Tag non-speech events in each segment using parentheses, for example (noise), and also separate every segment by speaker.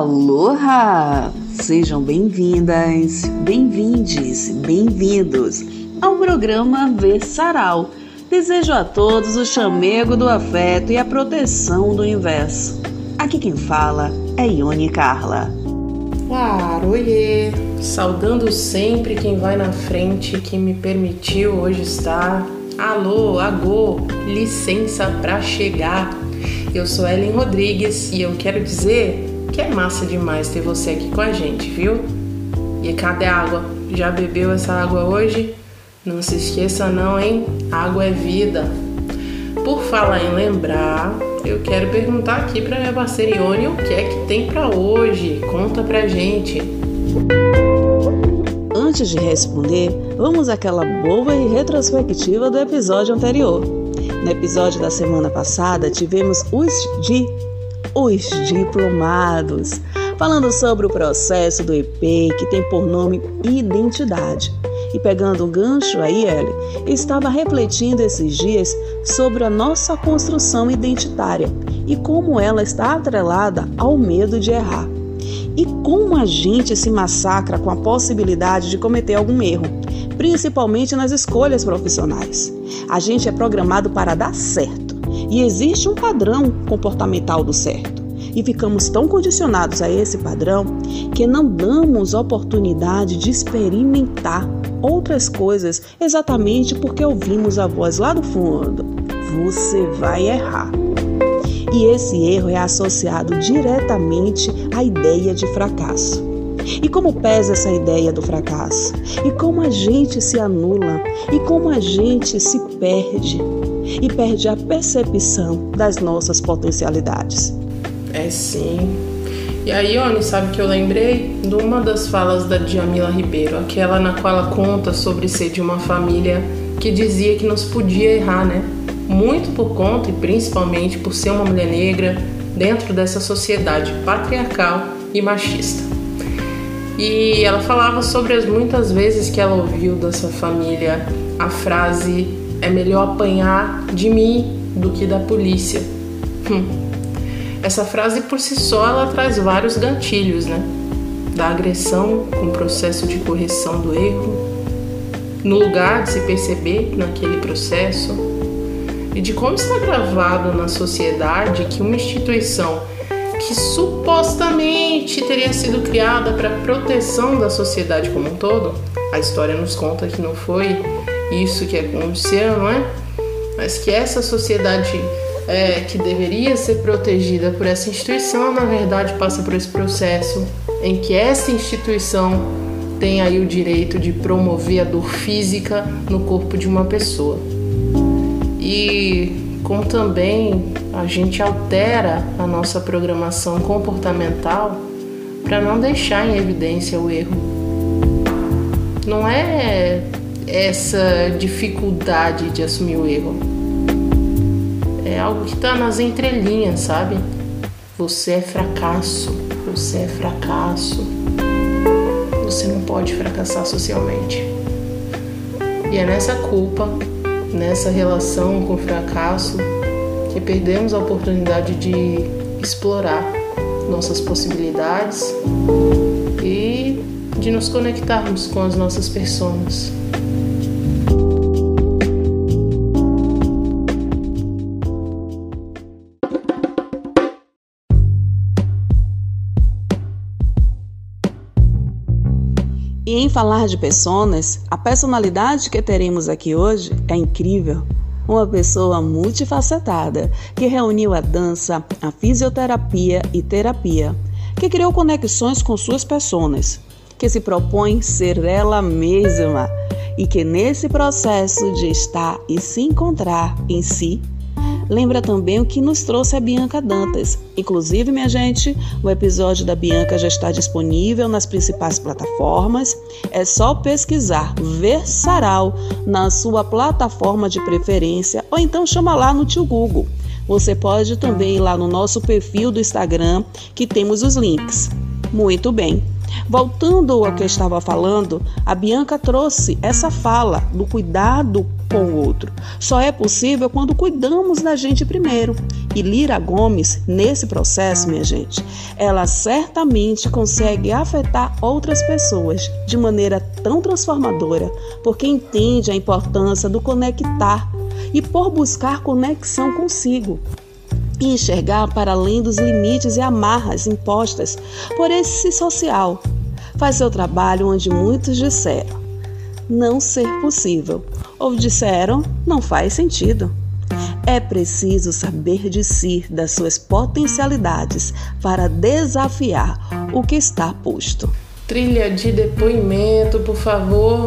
Speaker 1: Aloha! Sejam bem-vindas, bem-vindes, bem-vindos ao programa Versaral. Desejo a todos o chamego do afeto e a proteção do universo. Aqui quem fala é Ione Carla.
Speaker 2: Ah, oiê! Saudando sempre quem vai na frente, que me permitiu hoje estar. Alô, agô, licença pra chegar. Eu sou Ellen Rodrigues e eu quero dizer que é massa demais ter você aqui com a gente, viu? E cadê a água? Já bebeu essa água hoje? Não se esqueça não, hein? Água é vida. Por falar em lembrar, eu quero perguntar aqui para minha parceira Ione o que é que tem para hoje. Conta pra gente.
Speaker 1: Antes de responder, vamos àquela boa e retrospectiva do episódio anterior. No episódio da semana passada, tivemos os de os diplomados, falando sobre o processo do EP que tem por nome identidade. E pegando um gancho aí, Ellie, estava refletindo esses dias sobre a nossa construção identitária e como ela está atrelada ao medo de errar. E como a gente se massacra com a possibilidade de cometer algum erro, principalmente nas escolhas profissionais. A gente é programado para dar certo e existe um padrão comportamental do certo. E ficamos tão condicionados a esse padrão que não damos oportunidade de experimentar outras coisas exatamente porque ouvimos a voz lá do fundo: você vai errar. E esse erro é associado diretamente à ideia de fracasso. E como pesa essa ideia do fracasso? E como a gente se anula? E como a gente se perde? E perde a percepção das nossas potencialidades.
Speaker 2: É sim. E aí, Oni, sabe que eu lembrei de uma das falas da Djamila Ribeiro, aquela na qual ela conta sobre ser de uma família que dizia que não se podia errar, né? Muito por conta e principalmente por ser uma mulher negra dentro dessa sociedade patriarcal e machista. E ela falava sobre as muitas vezes que ela ouviu dessa família a frase: é melhor apanhar de mim do que da polícia. Hum. Essa frase por si só ela traz vários gatilhos, né? Da agressão com o processo de correção do erro, no lugar de se perceber naquele processo, e de como está gravado na sociedade que uma instituição que supostamente teria sido criada para proteção da sociedade como um todo, a história nos conta que não foi isso que aconteceu, não é? Mas que essa sociedade é, que deveria ser protegida por essa instituição, na verdade passa por esse processo em que essa instituição tem aí o direito de promover a dor física no corpo de uma pessoa. E como também a gente altera a nossa programação comportamental para não deixar em evidência o erro. Não é essa dificuldade de assumir o erro. É algo que está nas entrelinhas, sabe? Você é fracasso, você é fracasso. Você não pode fracassar socialmente. E é nessa culpa nessa relação com o fracasso que perdemos a oportunidade de explorar nossas possibilidades e de nos conectarmos com as nossas pessoas.
Speaker 1: Falar de personas, a personalidade que teremos aqui hoje é incrível. Uma pessoa multifacetada que reuniu a dança, a fisioterapia e terapia, que criou conexões com suas personas, que se propõe ser ela mesma e que nesse processo de estar e se encontrar em si lembra também o que nos trouxe a Bianca Dantas. Inclusive, minha gente, o episódio da Bianca já está disponível nas principais plataformas. É só pesquisar Versaral na sua plataforma de preferência ou então chama lá no tio Google. Você pode também ir lá no nosso perfil do Instagram, que temos os links. Muito bem. Voltando ao que eu estava falando, a Bianca trouxe essa fala do cuidado com o outro. Só é possível quando cuidamos da gente primeiro. E Lira Gomes, nesse processo, minha gente, ela certamente consegue afetar outras pessoas de maneira tão transformadora, porque entende a importância do conectar e por buscar conexão consigo e enxergar para além dos limites e amarras impostas por esse social. Faz seu trabalho onde muitos disseram não ser possível ou disseram não faz sentido. É preciso saber de si, das suas potencialidades, para desafiar o que está posto.
Speaker 2: Trilha de depoimento, por favor.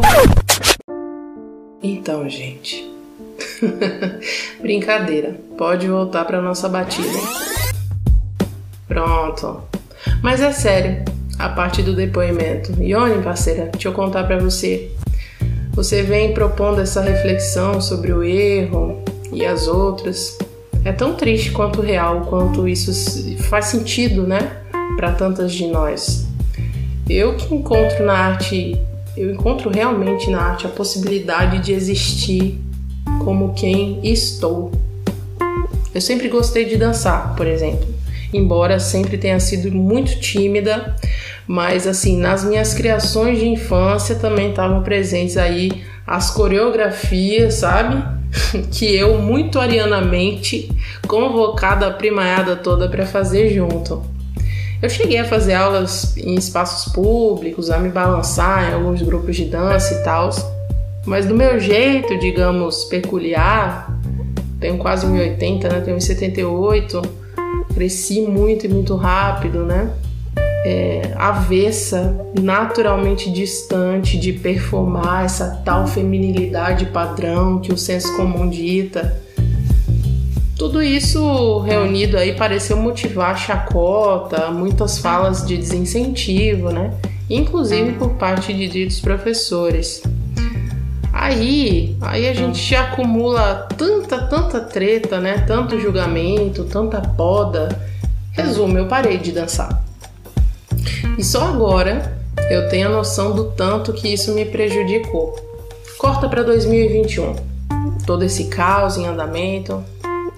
Speaker 2: Então, gente. (laughs) Brincadeira. Pode voltar para nossa batida. Pronto. Mas é sério, a parte do depoimento. Ione, parceira, deixa eu contar para você. Você vem propondo essa reflexão sobre o erro e as outras. É tão triste quanto real, quanto isso faz sentido, né, para tantas de nós. Eu que encontro na arte, eu encontro realmente na arte a possibilidade de existir como quem estou. Eu sempre gostei de dançar, por exemplo, embora sempre tenha sido muito tímida, mas assim, nas minhas criações de infância também estavam presentes aí as coreografias, sabe? (laughs) que eu muito arianamente convocada a primaiada toda para fazer junto. Eu cheguei a fazer aulas em espaços públicos, a me balançar em alguns grupos de dança e tal, mas do meu jeito, digamos, peculiar, tenho quase 1,80, né? Tenho 1,78, cresci muito e muito rápido, né? É, avessa, naturalmente distante de performar essa tal feminilidade padrão que o senso comum dita. Tudo isso reunido aí pareceu motivar chacota, muitas falas de desincentivo, né? Inclusive por parte de ditos professores. Aí, aí a gente acumula tanta, tanta treta, né? Tanto julgamento, tanta poda. Resumo, eu parei de dançar. E só agora eu tenho a noção do tanto que isso me prejudicou. Corta para 2021. Todo esse caos em andamento.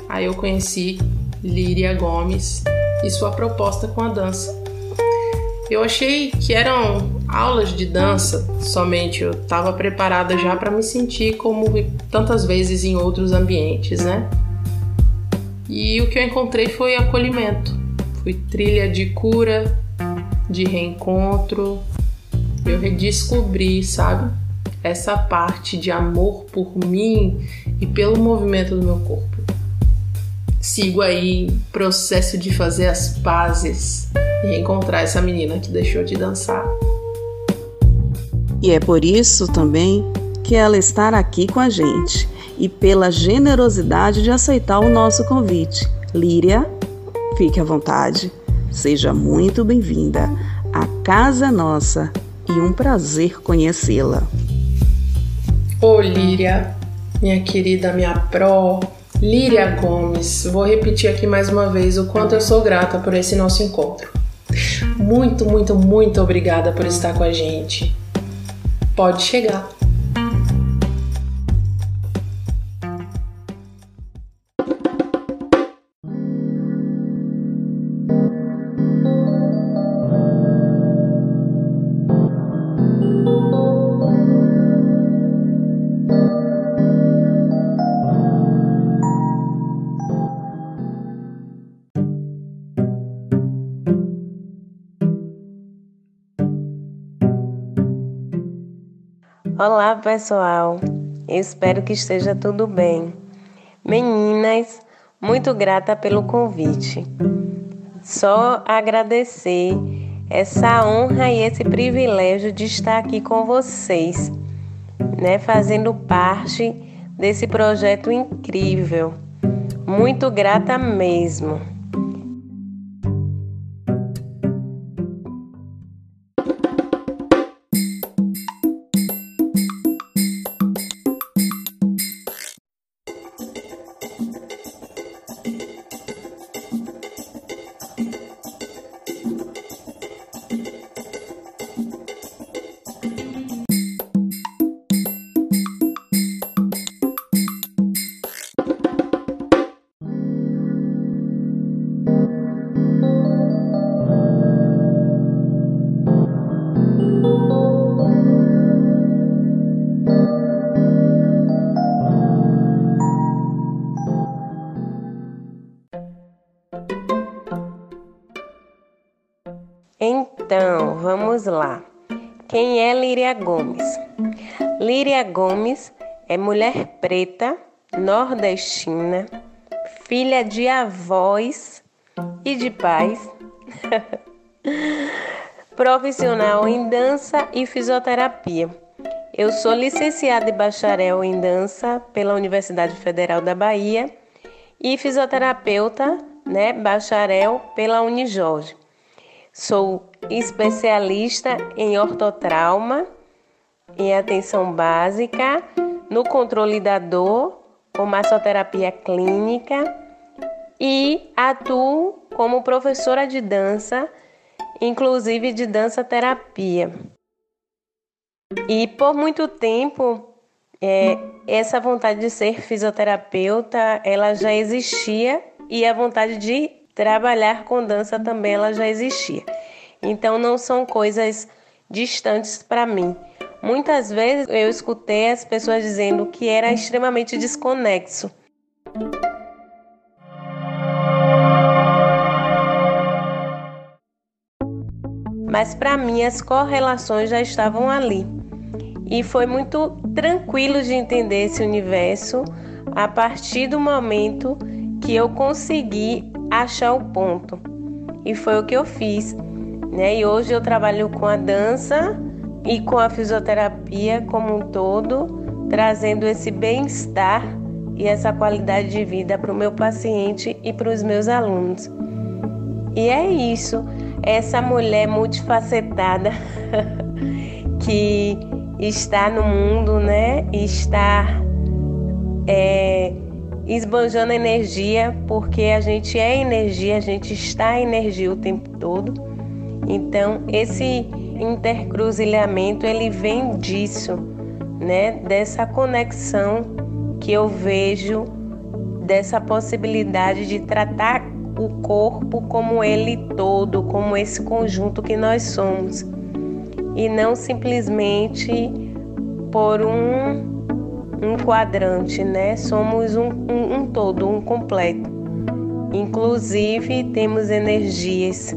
Speaker 2: Aí eu conheci Líria Gomes e sua proposta com a dança. Eu achei que eram aulas de dança somente, eu estava preparada já para me sentir como tantas vezes em outros ambientes, né? E o que eu encontrei foi acolhimento, foi trilha de cura, de reencontro. Eu redescobri, sabe? Essa parte de amor por mim e pelo movimento do meu corpo. Sigo aí processo de fazer as pazes e encontrar essa menina que deixou de dançar.
Speaker 1: E é por isso também que ela está aqui com a gente e pela generosidade de aceitar o nosso convite. Líria, fique à vontade, seja muito bem-vinda. A casa nossa e um prazer conhecê-la.
Speaker 2: Ô Líria, minha querida, minha pró, Líria Gomes, vou repetir aqui mais uma vez o quanto eu sou grata por esse nosso encontro. Muito, muito, muito obrigada por estar com a gente. Pode chegar.
Speaker 3: Olá, pessoal. Espero que esteja tudo bem. Meninas, muito grata pelo convite. Só agradecer essa honra e esse privilégio de estar aqui com vocês, né, fazendo parte desse projeto incrível. Muito grata mesmo. Líria Gomes é mulher preta, nordestina, filha de avós e de pais, (laughs) profissional em dança e fisioterapia. Eu sou licenciada e bacharel em dança pela Universidade Federal da Bahia e fisioterapeuta, né, bacharel pela Unijorge. Sou especialista em ortotrauma, em atenção básica, no controle da dor, com massoterapia clínica e atuo como professora de dança, inclusive de dança terapia. E por muito tempo, é, essa vontade de ser fisioterapeuta, ela já existia e a vontade de trabalhar com dança também ela já existia. Então não são coisas distantes para mim. Muitas vezes eu escutei as pessoas dizendo que era extremamente desconexo. Mas para mim as correlações já estavam ali. E foi muito tranquilo de entender esse universo a partir do momento que eu consegui achar o ponto. E foi o que eu fiz. Né? E hoje eu trabalho com a dança e com a fisioterapia como um todo, trazendo esse bem-estar e essa qualidade de vida para o meu paciente e para os meus alunos. E é isso, essa mulher multifacetada (laughs) que está no mundo, né? Está é, esbanjando energia, porque a gente é energia, a gente está energia o tempo todo. Então, esse intercruzilhamento ele vem disso, né? Dessa conexão que eu vejo dessa possibilidade de tratar o corpo como ele todo, como esse conjunto que nós somos, e não simplesmente por um um quadrante, né? Somos um, um, um todo, um completo. Inclusive temos energias.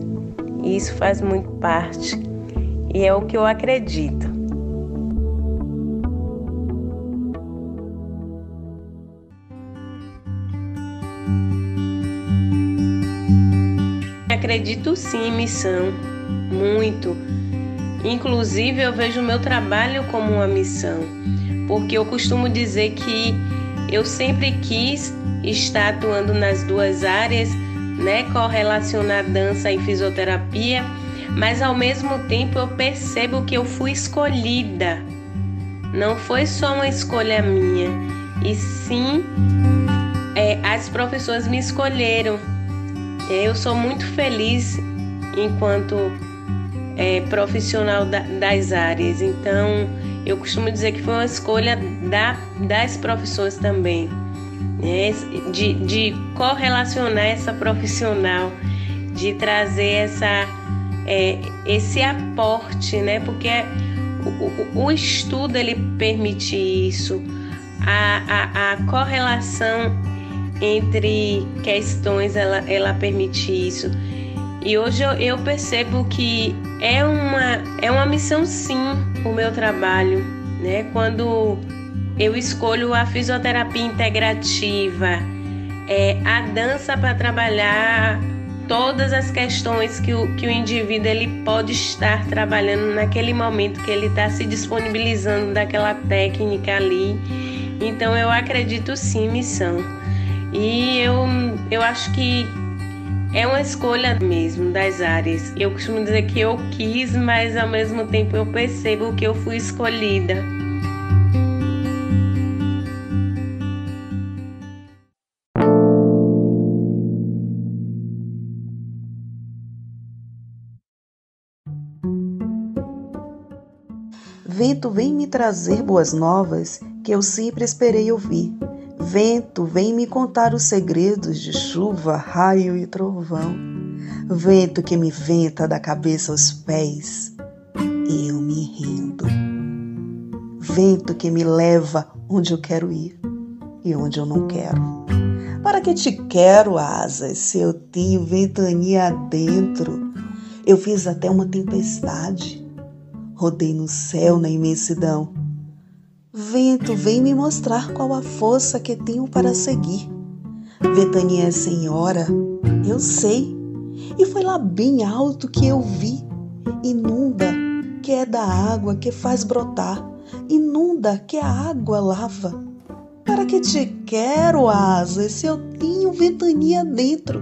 Speaker 3: Isso faz muito parte. E é o que eu acredito. Acredito sim em missão, muito. Inclusive, eu vejo o meu trabalho como uma missão porque eu costumo dizer que eu sempre quis estar atuando nas duas áreas, né, correlacionar dança e fisioterapia, mas ao mesmo tempo eu percebo que eu fui escolhida. Não foi só uma escolha minha, e sim é, as professoras me escolheram. Eu sou muito feliz enquanto é, profissional da, das áreas, então eu costumo dizer que foi uma escolha da, das profissões também, né? de, de correlacionar essa profissional, de trazer essa, é, esse aporte, né? porque o, o, o, estudo ele permite isso, a, a, a correlação entre questões ela, ela permite isso. E hoje eu, eu percebo que é uma, é uma missão sim o meu trabalho, né? Quando eu escolho a fisioterapia integrativa, é, a dança para trabalhar todas as questões que o, que o indivíduo ele pode estar trabalhando naquele momento que ele está se disponibilizando daquela técnica ali. Então eu acredito sim missão. E eu, eu acho que é uma escolha mesmo das áreas. Eu costumo dizer que eu quis, mas ao mesmo tempo eu percebo que eu fui escolhida.
Speaker 1: Vento vem me trazer boas novas que eu sempre esperei ouvir. Vento, vem me contar os segredos de chuva, raio e trovão. Vento que me venta da cabeça aos pés, eu me rendo. Vento que me leva onde eu quero ir e onde eu não quero. Para que te quero asas se eu tenho ventania dentro? Eu fiz até uma tempestade. Rodei no céu na imensidão. Vento, vem me mostrar qual a força que tenho para seguir. Ventania é senhora, eu sei. E foi lá bem alto que eu vi. Inunda, que é da água que faz brotar. Inunda, que a água lava. Para que te quero, asas, se eu tenho ventania dentro?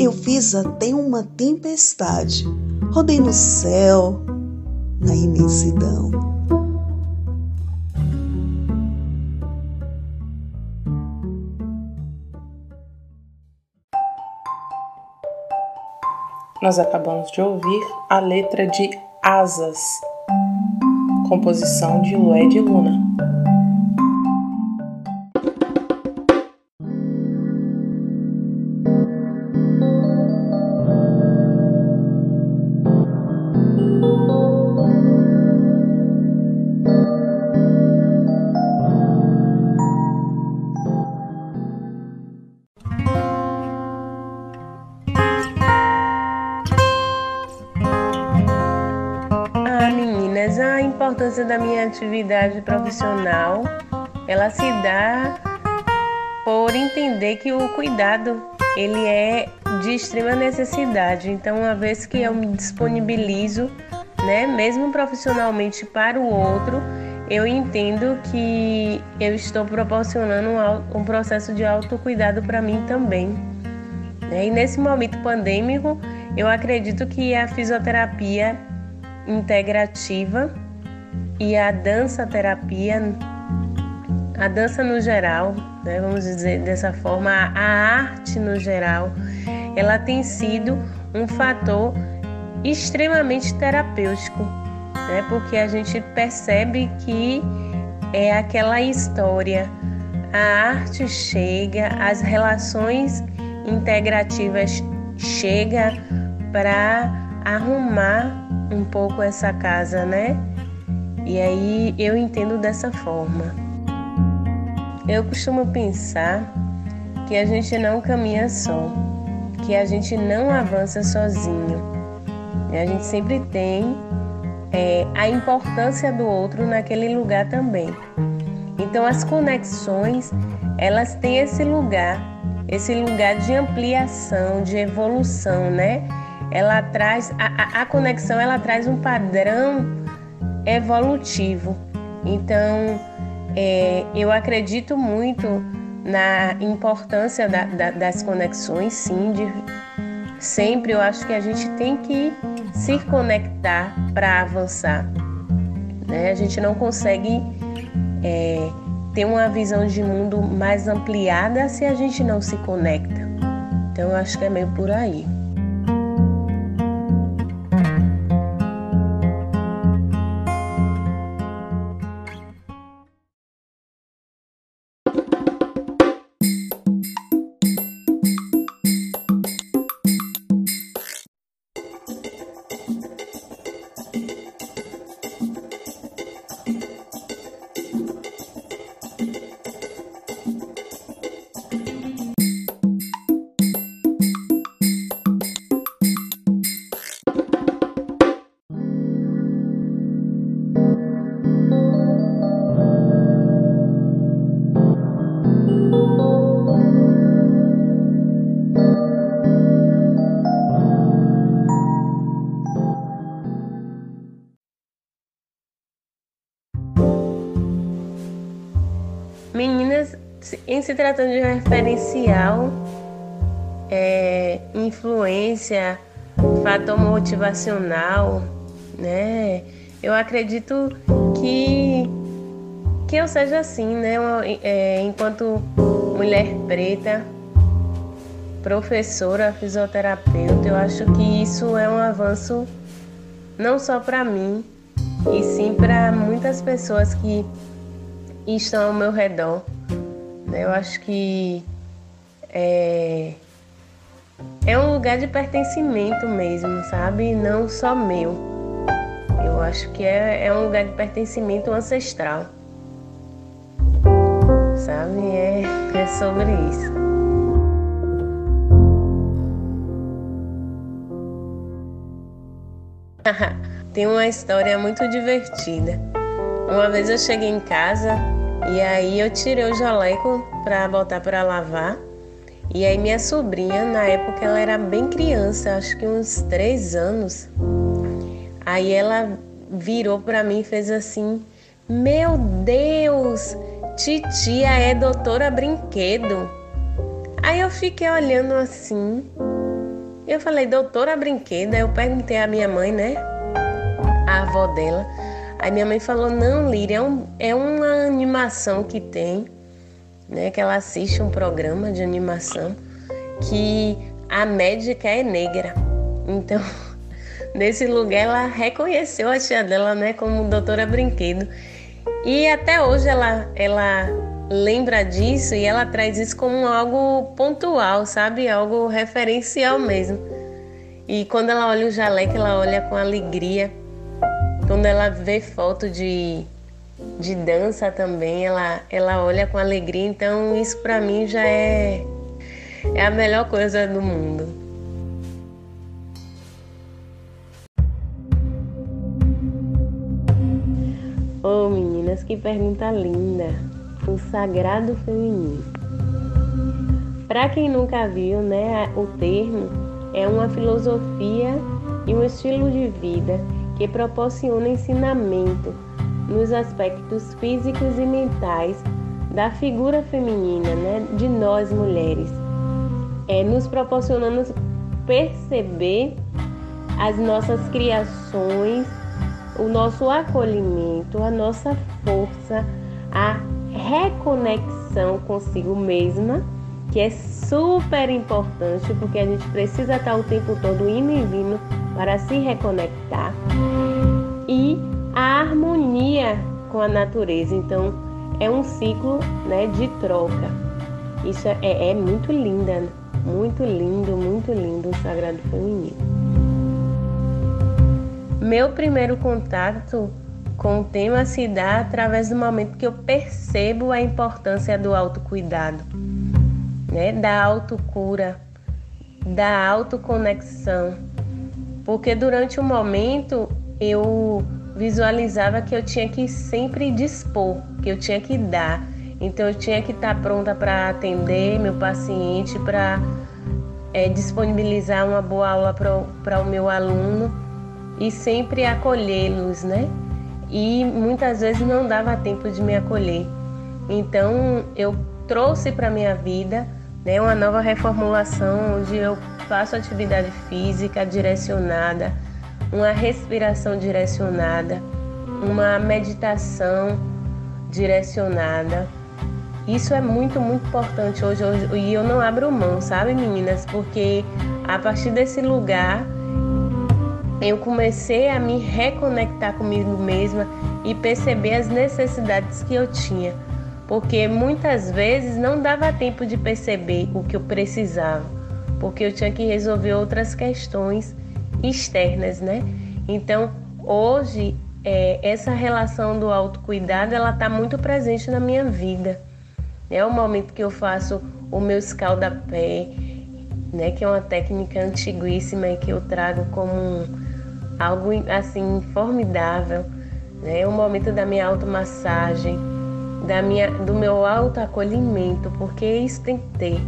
Speaker 1: Eu fiz até uma tempestade. Rodei no céu, na imensidão.
Speaker 2: Nós acabamos de ouvir a letra de Asas, composição de Lué de Luna.
Speaker 3: Atividade profissional, ela se dá por entender que o cuidado ele é de extrema necessidade. Então, uma vez que eu me disponibilizo, né, mesmo profissionalmente para o outro, eu entendo que eu estou proporcionando um, um processo de autocuidado para mim também. Né? E nesse momento pandêmico, eu acredito que a fisioterapia integrativa e a dança terapia, a dança no geral, né, vamos dizer dessa forma, a arte no geral, ela tem sido um fator extremamente terapêutico, né, porque a gente percebe que é aquela história, a arte chega, as relações integrativas chega para arrumar um pouco essa casa, né? E aí eu entendo dessa forma. Eu costumo pensar que a gente não caminha só, que a gente não avança sozinho. A gente sempre tem é, a importância do outro naquele lugar também. Então as conexões elas têm esse lugar, esse lugar de ampliação, de evolução, né? Ela traz a, a, conexão, ela traz um padrão evolutivo. Então, é, eu acredito muito na importância da, da, das conexões, sim. De, sempre eu acho que a gente tem que se conectar para avançar. Né? A gente não consegue é, ter uma visão de mundo mais ampliada se a gente não se conecta. Então, eu acho que é meio por aí. Tratando de um referencial, é, influência, fator motivacional, né? Eu acredito que que eu seja assim, né? É, enquanto mulher preta, professora, fisioterapeuta, eu acho que isso é um avanço não só para mim, e sim para muitas pessoas que estão ao meu redor. Né? Eu acho que é, é um lugar de pertencimento mesmo, sabe? Não só meu. Eu acho que é, é um lugar de pertencimento ancestral. Sabe? É, é sobre isso. (laughs) Tem uma história muito divertida. Uma vez eu cheguei em casa e aí eu tirei o jaleco para botar para lavar. E aí minha sobrinha, na época ela era bem criança, acho que uns três anos. Aí ela virou para mim e fez assim: Meu Deus, titia é doutora brinquedo. Aí eu fiquei olhando assim. Eu falei, doutora brinquedo. Aí eu perguntei à minha mãe, né? A avó dela. Aí minha mãe falou, não, Líria, é, um, é uma animação que tem, né? Que ela assiste um programa de animação que a médica é negra. Então, (laughs) nesse lugar ela reconheceu a tia dela, né, como doutora brinquedo. E até hoje ela, ela lembra disso e ela traz isso como algo pontual, sabe? Algo referencial mesmo. E quando ela olha o jaleco, ela olha com alegria. Quando ela vê foto de, de dança também, ela, ela olha com alegria. Então, isso para mim já é, é a melhor coisa do mundo. Oh, meninas, que pergunta linda! O sagrado feminino. Para quem nunca viu, né, o termo é uma filosofia e um estilo de vida que proporciona ensinamento nos aspectos físicos e mentais da figura feminina, né, de nós mulheres, é, nos proporcionando perceber as nossas criações o nosso acolhimento, a nossa força, a reconexão consigo mesma, que é super importante porque a gente precisa estar o tempo todo indo e vindo para se reconectar e a harmonia com a natureza. Então, é um ciclo né, de troca. Isso é, é muito linda, muito lindo, muito lindo o Sagrado Feminino. Meu primeiro contato com o tema se dá através do momento que eu percebo a importância do autocuidado, né? da autocura, da autoconexão. Porque durante o momento eu visualizava que eu tinha que sempre dispor, que eu tinha que dar. Então eu tinha que estar pronta para atender meu paciente, para é, disponibilizar uma boa aula para o meu aluno e sempre acolhê-los, né? E muitas vezes não dava tempo de me acolher. Então eu trouxe para minha vida né, uma nova reformulação onde eu faço atividade física direcionada, uma respiração direcionada, uma meditação direcionada. Isso é muito, muito importante hoje, hoje e eu não abro mão, sabe, meninas? Porque a partir desse lugar eu comecei a me reconectar comigo mesma e perceber as necessidades que eu tinha, porque muitas vezes não dava tempo de perceber o que eu precisava, porque eu tinha que resolver outras questões externas, né? Então, hoje, é, essa relação do autocuidado, ela está muito presente na minha vida. É o momento que eu faço o meu escaldapé, né? Que é uma técnica antiguíssima e que eu trago como um algo assim formidável, né? O momento da minha automassagem, da minha, do meu autoacolhimento, porque isso tem que ter,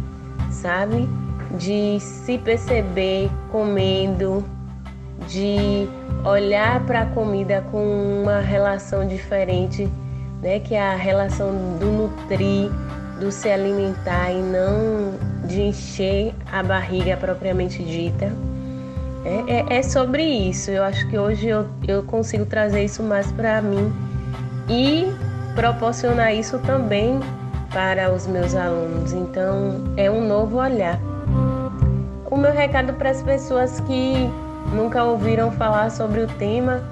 Speaker 3: sabe? De se perceber comendo, de olhar para a comida com uma relação diferente, né? Que é a relação do nutrir, do se alimentar e não de encher a barriga propriamente dita. É, é, é, sobre isso. Eu acho que hoje eu, eu consigo trazer isso mais para mim e proporcionar isso também para os meus alunos. Então, é um novo olhar. O meu recado para as pessoas que nunca ouviram falar sobre o tema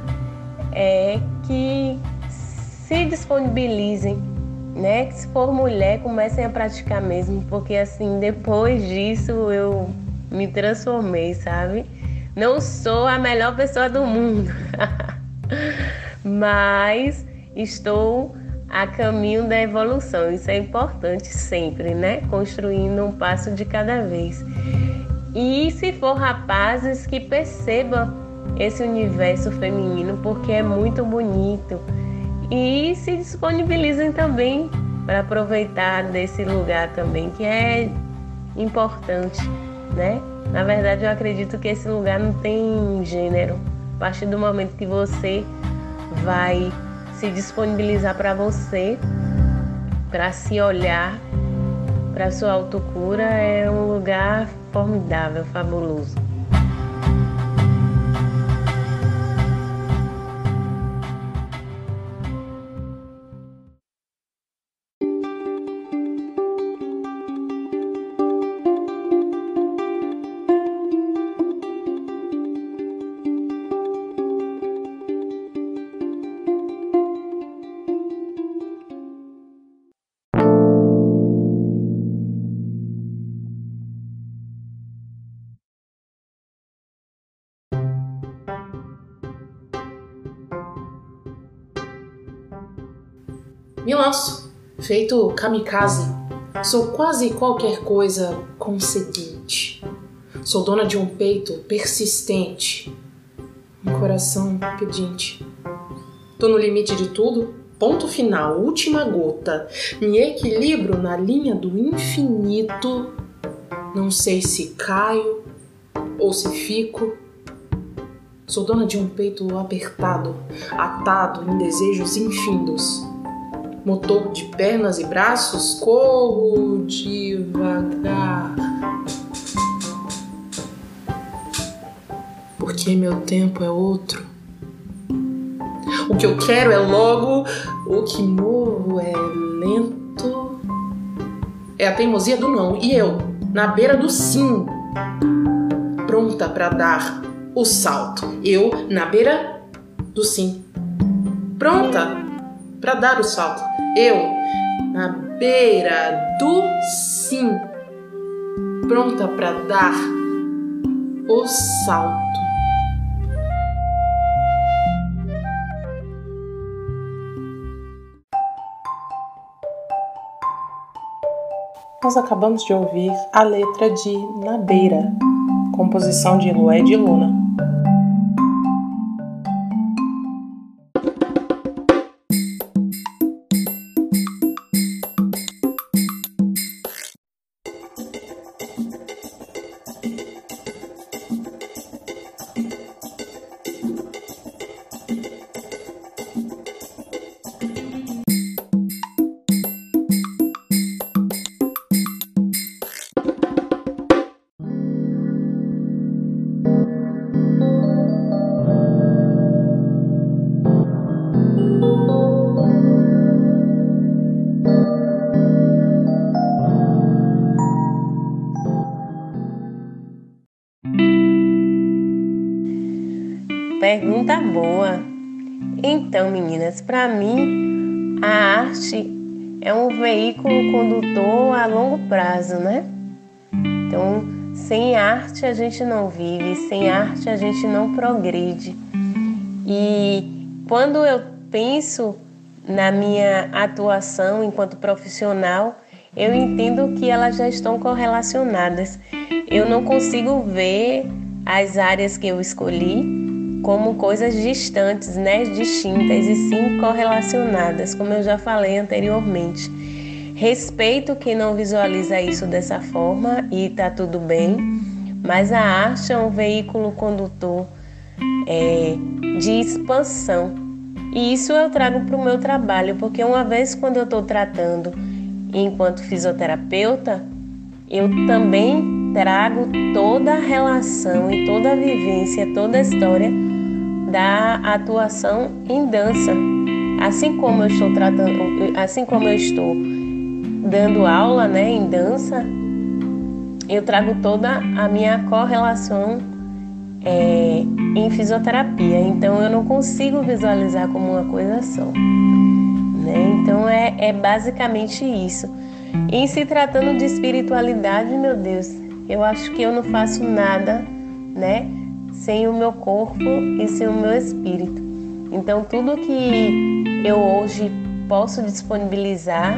Speaker 3: é que se disponibilizem, né? Que se for mulher, comecem a praticar mesmo, porque assim, depois disso eu me transformei, sabe? Não sou a melhor pessoa do mundo, (laughs) mas estou a caminho da evolução. Isso é importante sempre, né? Construindo um passo de cada vez. E se for rapazes que percebam esse universo feminino porque é muito bonito e se disponibilizem também para aproveitar desse lugar também que é importante, né? Na verdade, eu acredito que esse lugar não tem gênero. A partir do momento que você vai se disponibilizar para você, para se olhar, para sua autocura, é um lugar formidável, fabuloso.
Speaker 2: Me lanço, feito kamikaze. Sou quase qualquer coisa conseguinte. Sou dona de um peito persistente, um coração pedinte. Tô no limite de tudo, ponto final, última gota. Me equilibro na linha do infinito. Não sei se caio ou se fico. Sou dona de um peito apertado, atado em desejos infindos motor de pernas e braços, corro devagar. Porque meu tempo é outro. O que eu quero é logo, o que movo é lento. É a teimosia do não. E eu, na beira do sim, pronta para dar o salto. Eu, na beira do sim, pronta para dar o salto. Eu, na beira do sim, pronta para dar o salto. Nós acabamos de ouvir a letra de Na Beira, composição de Lué de Luna.
Speaker 3: Para mim, a arte é um veículo condutor a longo prazo, né? Então, sem arte a gente não vive, sem arte a gente não progride. E quando eu penso na minha atuação enquanto profissional, eu entendo que elas já estão correlacionadas. Eu não consigo ver as áreas que eu escolhi como coisas distantes, né, distintas e sim correlacionadas, como eu já falei anteriormente. Respeito quem não visualiza isso dessa forma e tá tudo bem, mas a arte é um veículo condutor é, de expansão e isso eu trago para o meu trabalho, porque uma vez quando eu estou tratando enquanto fisioterapeuta, eu também trago toda a relação e toda a vivência, toda a história da atuação em dança. Assim como eu estou tratando, assim como eu estou dando aula, né, em dança, eu trago toda a minha correlação é, em fisioterapia. Então eu não consigo visualizar como uma coisa só. Né? Então é, é basicamente isso. Em se tratando de espiritualidade, meu Deus, eu acho que eu não faço nada, né? sem o meu corpo e sem o meu espírito. Então, tudo que eu hoje posso disponibilizar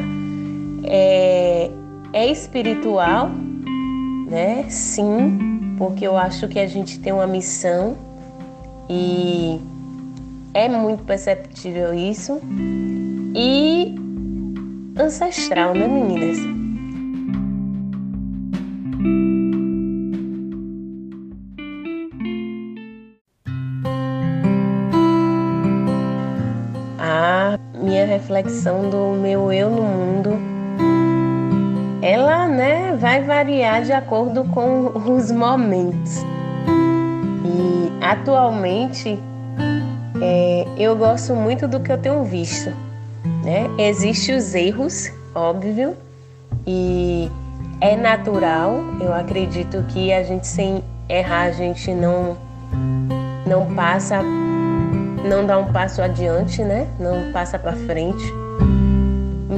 Speaker 3: é, é espiritual, né? Sim, porque eu acho que a gente tem uma missão E é muito perceptível isso. E ancestral, né, meninas? Reflexão do meu eu no mundo, ela, né, vai variar de acordo com (laughs) os momentos. E atualmente é, eu gosto muito do que eu tenho visto. Né? Existem os erros, óbvio, e é natural. Eu acredito que a gente sem errar a gente não não passa, não dá um passo adiante, né? Não passa para frente.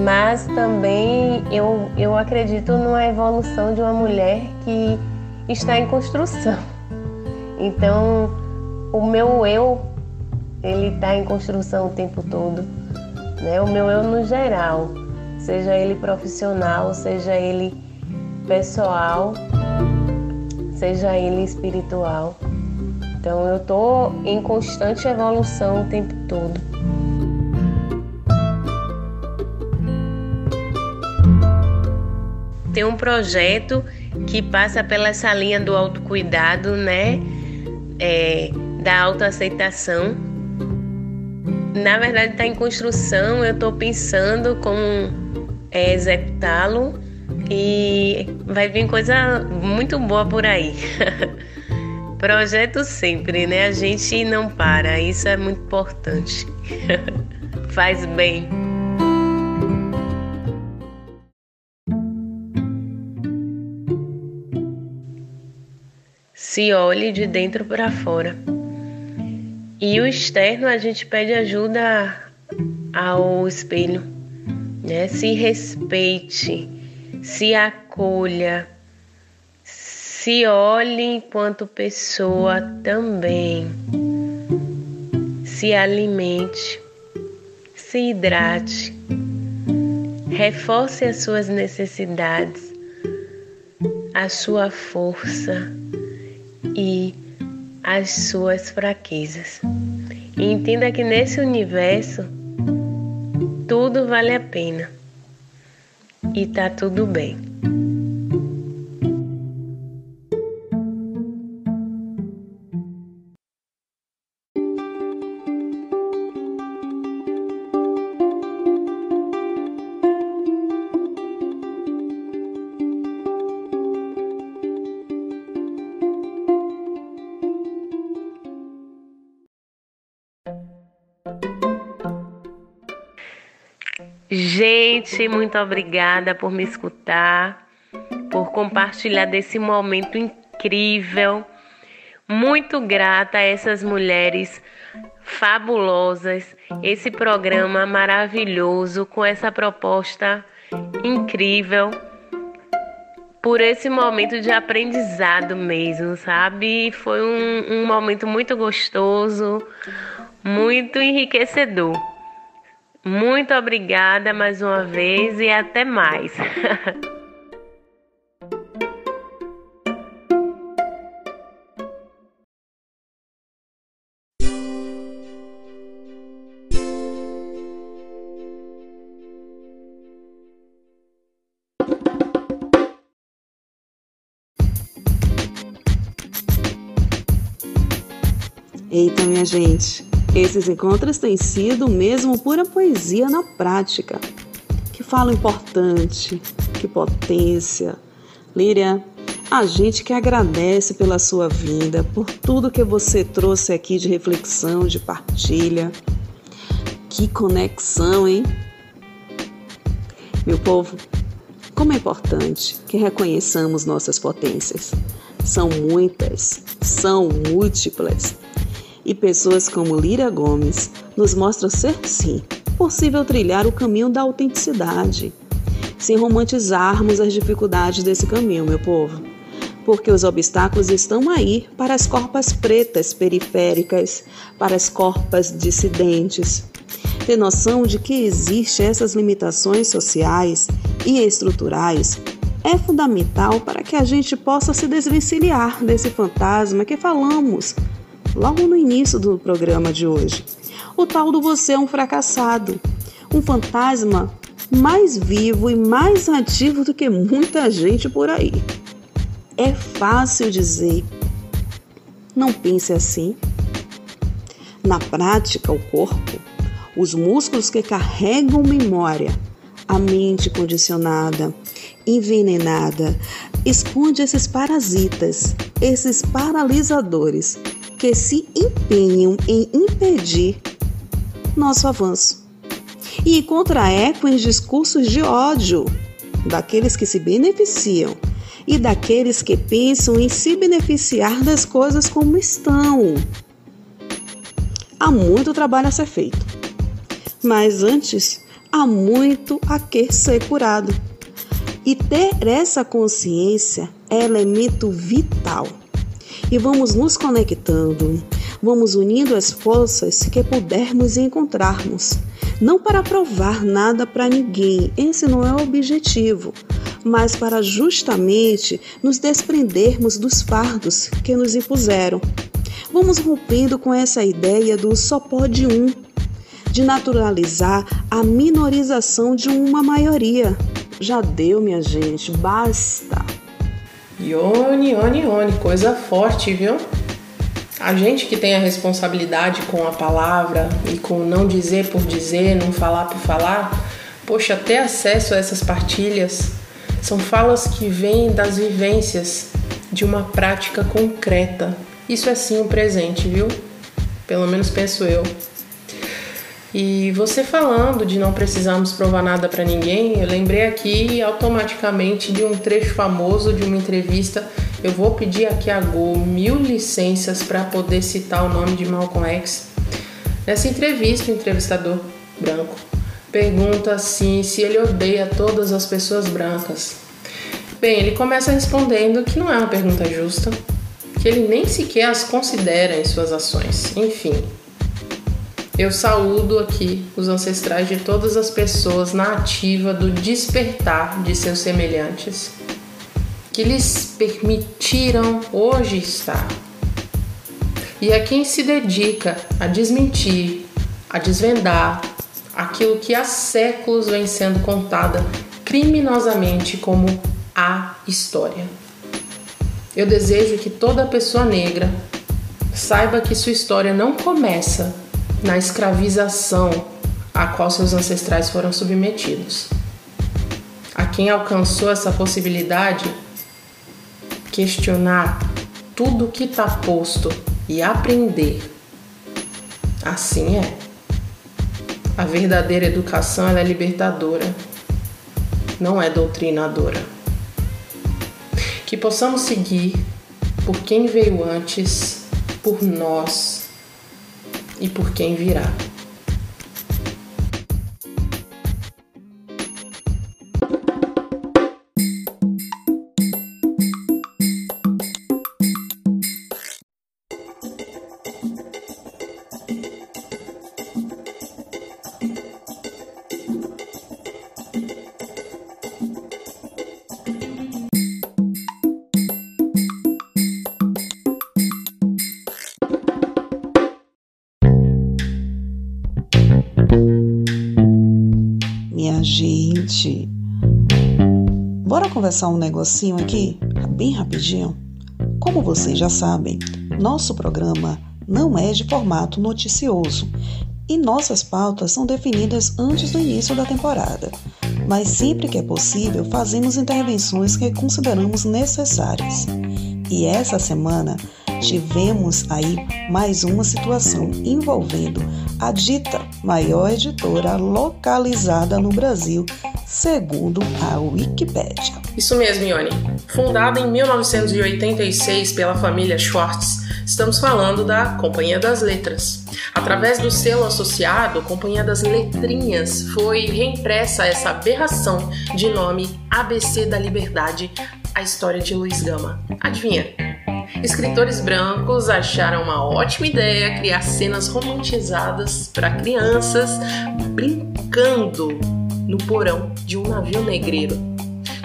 Speaker 3: Mas também eu, eu acredito numa evolução de uma mulher que está em construção. Então, o meu eu ele está em construção o tempo todo. Né? O meu eu no geral, seja ele profissional, seja ele pessoal, seja ele espiritual. Então eu estou em constante evolução o tempo todo. Tem um projeto que passa pela essa linha do autocuidado, né? É, da autoaceitação na verdade está em construção, eu estou pensando como é, executá-lo e vai vir coisa muito boa por aí. (laughs) Projeto sempre, né? A gente não para, isso é muito importante. (laughs) Faz bem. Se olhe de dentro para fora. E o externo a gente pede ajuda ao espelho, né? Se respeite, se acolha, se olhe enquanto pessoa também. Se alimente, se hidrate, reforce as suas necessidades, a sua força e as suas fraquezas. E entenda que nesse universo tudo vale a pena e tá tudo bem. Gente, muito obrigada por me escutar, por compartilhar desse momento incrível. Muito grata a essas mulheres fabulosas, esse programa maravilhoso com essa proposta incrível. Por esse momento de aprendizado mesmo, sabe? Foi um, um momento muito gostoso, muito enriquecedor. Muito obrigada mais uma vez e até mais.
Speaker 1: Eita, minha gente, esses encontros têm sido mesmo pura poesia na prática. Que fala importante, que potência. Líria, a gente que agradece pela sua vinda, por tudo que você trouxe aqui de reflexão, de partilha. Que conexão, hein? Meu povo, como é importante que reconheçamos nossas potências. São muitas, são múltiplas e pessoas como Líria Gomes nos mostram ser, sim, possível trilhar o caminho da autenticidade, sem romantizarmos as dificuldades desse caminho, meu povo. Porque os obstáculos estão aí para as corpas pretas periféricas, para as corpas dissidentes. Ter noção de que existem essas limitações sociais e estruturais é fundamental para que a gente possa se desvencilhar desse fantasma que falamos logo no início do programa de hoje. O tal do você é um fracassado, um fantasma mais vivo e mais ativo do que muita gente por aí. É fácil dizer, não pense assim. Na prática, o corpo, os músculos que carregam memória, a mente condicionada, envenenada, esconde esses parasitas, esses paralisadores que se empenham em impedir nosso avanço. E encontra eco em discursos de ódio daqueles que se beneficiam e daqueles que pensam em se beneficiar das coisas como estão. Há muito trabalho a ser feito, mas antes há muito a que ser curado. E ter essa consciência é elemento vital. E vamos nos conectando, vamos unindo as forças que pudermos encontrarmos. Não para provar nada para ninguém, esse não é o objetivo, mas para justamente nos desprendermos dos fardos que nos impuseram. Vamos rompendo com essa ideia do só pode um, de naturalizar a minorização de uma maioria. Já deu, minha gente, basta.
Speaker 2: Ione, Ione, Ione, coisa forte, viu? A gente que tem a responsabilidade com a palavra e com não dizer por dizer, não falar por falar, poxa, ter acesso a essas partilhas são falas que vêm das vivências de uma prática concreta. Isso é sim um presente, viu? Pelo menos penso eu. E você falando de não precisarmos provar nada para ninguém, eu lembrei aqui automaticamente de um trecho famoso de uma entrevista. Eu vou pedir aqui a Go mil licenças para poder citar o nome de Malcolm X. Nessa entrevista, o entrevistador branco pergunta assim se ele odeia todas as pessoas brancas. Bem, ele começa respondendo que não é uma pergunta justa, que ele nem sequer as considera em suas ações. Enfim, eu saúdo aqui os ancestrais de todas as pessoas na ativa do despertar de seus semelhantes, que lhes permitiram hoje estar. E a quem se dedica a desmentir, a desvendar aquilo que há séculos vem sendo contada criminosamente como a história. Eu desejo que toda pessoa negra saiba que sua história não começa na escravização a qual seus ancestrais foram submetidos. A quem alcançou essa possibilidade, questionar tudo que está posto e aprender. Assim é. A verdadeira educação é libertadora, não é doutrinadora. Que possamos seguir por quem veio antes, por nós e por quem virá.
Speaker 1: Conversar um negocinho aqui, bem rapidinho? Como vocês já sabem, nosso programa não é de formato noticioso e nossas pautas são definidas antes do início da temporada. Mas sempre que é possível, fazemos intervenções que consideramos necessárias. E essa semana tivemos aí mais uma situação envolvendo a dita maior editora localizada no Brasil, segundo a Wikipédia.
Speaker 2: Isso mesmo, Ione. Fundada em 1986 pela família Schwartz, estamos falando da Companhia das Letras. Através do selo associado, Companhia das Letrinhas, foi reimpressa essa aberração de nome ABC da Liberdade, a história de Luiz Gama. Adivinha? Escritores brancos acharam uma ótima ideia criar cenas romantizadas para crianças brincando no porão de um navio negreiro,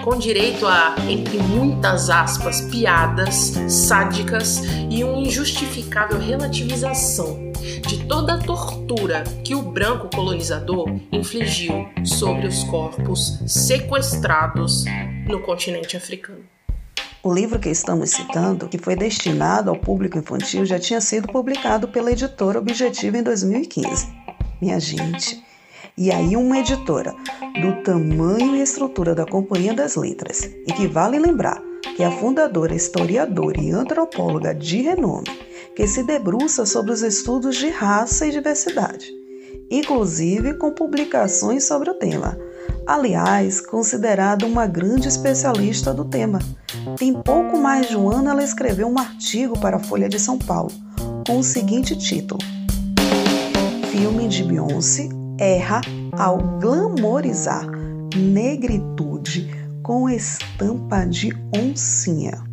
Speaker 2: com direito a, entre muitas aspas, piadas sádicas e uma injustificável relativização de toda a tortura que o branco colonizador infligiu sobre os corpos sequestrados no continente africano.
Speaker 1: O livro que estamos citando, que foi destinado ao público infantil, já tinha sido publicado pela editora Objetivo em 2015. Minha gente, e aí uma editora do tamanho e estrutura da Companhia das Letras, e que vale lembrar que a fundadora, historiadora e antropóloga de renome, que se debruça sobre os estudos de raça e diversidade, inclusive com publicações sobre o tema. Aliás, considerada uma grande especialista do tema. Tem pouco mais de um ano ela escreveu um artigo para a Folha de São Paulo com o seguinte título: Filme de Beyoncé erra ao glamorizar negritude com estampa de oncinha.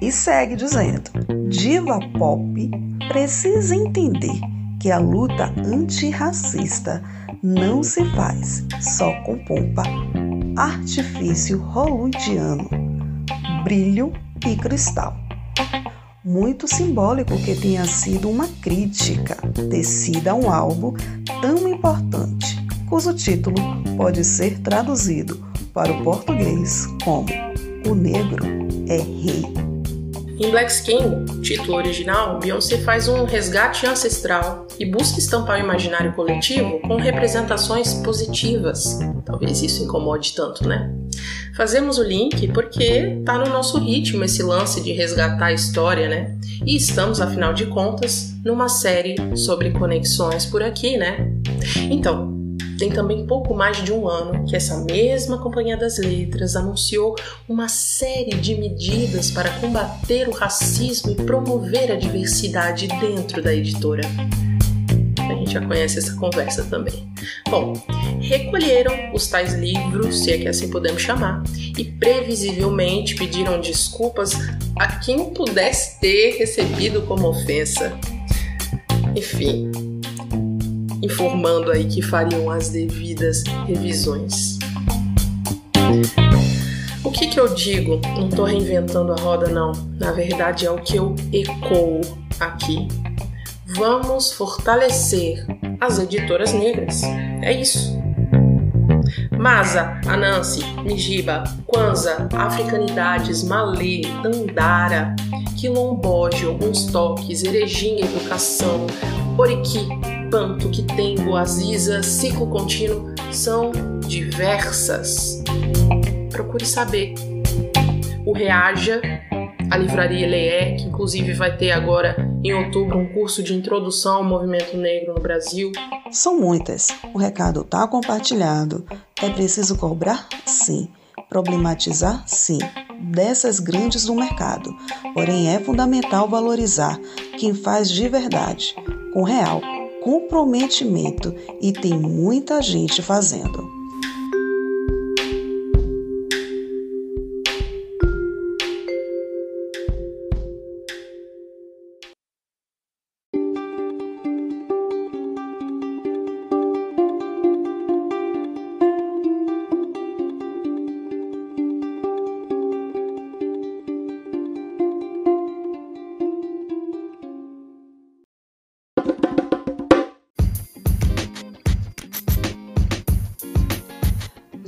Speaker 1: E segue dizendo: diva pop precisa entender que a luta antirracista não se faz só com pompa, artifício hollywoodiano, brilho e cristal. Muito simbólico que tenha sido uma crítica tecida a um álbum tão importante, cujo título pode ser traduzido para o português como O Negro é Rei.
Speaker 2: Em Black Skin, título original, Beyoncé faz um resgate ancestral e busca estampar o imaginário coletivo com representações positivas. Talvez isso incomode tanto, né? Fazemos o link porque tá no nosso ritmo esse lance de resgatar a história, né? E estamos, afinal de contas, numa série sobre conexões por aqui, né? Então, tem também pouco mais de um ano que essa mesma Companhia das Letras anunciou uma série de medidas para combater o racismo e promover a diversidade dentro da editora. A gente já conhece essa conversa também. Bom, recolheram os tais livros, se é que assim podemos chamar, e previsivelmente pediram desculpas a quem pudesse ter recebido como ofensa. Enfim, informando aí que fariam as devidas revisões. O que, que eu digo? Não estou reinventando a roda, não. Na verdade, é o que eu ecoo aqui. Vamos fortalecer as editoras negras. É isso. Masa, Anansi, Mijiba, Kwanza, Africanidades, Malê, Dandara, Quilomboge, alguns toques, Erejinha, Educação, Oriqui, Panto, Quitengo, Aziza, Ciclo Contínuo são diversas. Procure saber. O Reaja, a livraria Leé, que inclusive vai ter agora em outubro um curso de introdução ao movimento negro no Brasil.
Speaker 1: São muitas. O recado está compartilhado. É preciso cobrar? Sim. Problematizar? Sim. Dessas grandes do mercado. Porém, é fundamental valorizar quem faz de verdade, com real comprometimento e tem muita gente fazendo.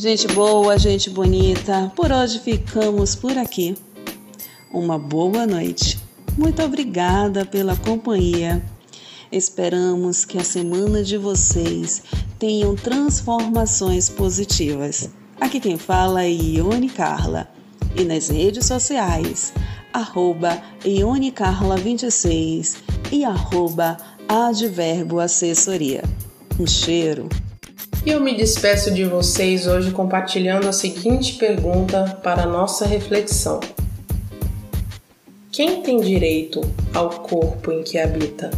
Speaker 1: Gente boa, gente bonita, por hoje ficamos por aqui. Uma boa noite. Muito obrigada pela companhia. Esperamos que a semana de vocês tenham transformações positivas. Aqui quem fala é Ione Carla e nas redes sociais, arroba IoneCarla26 e arroba Adverbo Assessoria. Um cheiro!
Speaker 2: E eu me despeço de vocês hoje compartilhando a seguinte pergunta para nossa reflexão: Quem tem direito ao corpo em que habita?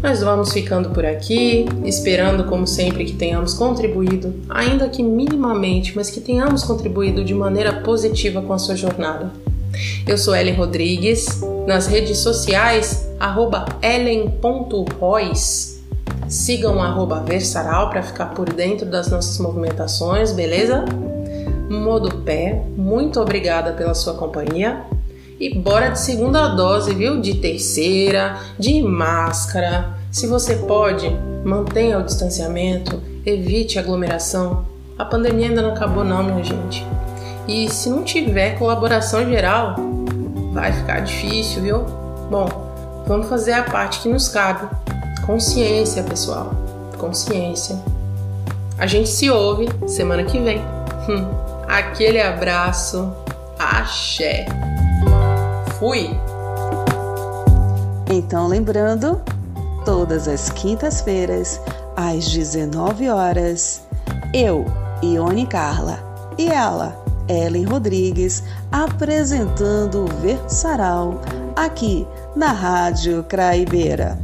Speaker 2: Nós vamos ficando por aqui, esperando, como sempre, que tenhamos contribuído, ainda que minimamente, mas que tenhamos contribuído de maneira positiva com a sua jornada. Eu sou Ellen Rodrigues Nas redes sociais, arroba. Sigam arroba Versaral para ficar por dentro das nossas movimentações, beleza? Modo pé, muito obrigada pela sua companhia. E bora de segunda dose, viu? De terceira, de máscara. Se você pode, mantenha o distanciamento, evite aglomeração. A pandemia ainda não acabou não, minha gente. E se não tiver colaboração geral, vai ficar difícil, viu? Bom, vamos fazer a parte que nos cabe. Consciência, pessoal. Consciência. A gente se ouve semana que vem. Hum, aquele abraço. Axé. Fui.
Speaker 1: Então, lembrando, todas as quintas-feiras, às 19 horas, eu, Ione Carla, e ela, Ellen Rodrigues, apresentando o Versaral aqui na Rádio Craibeira.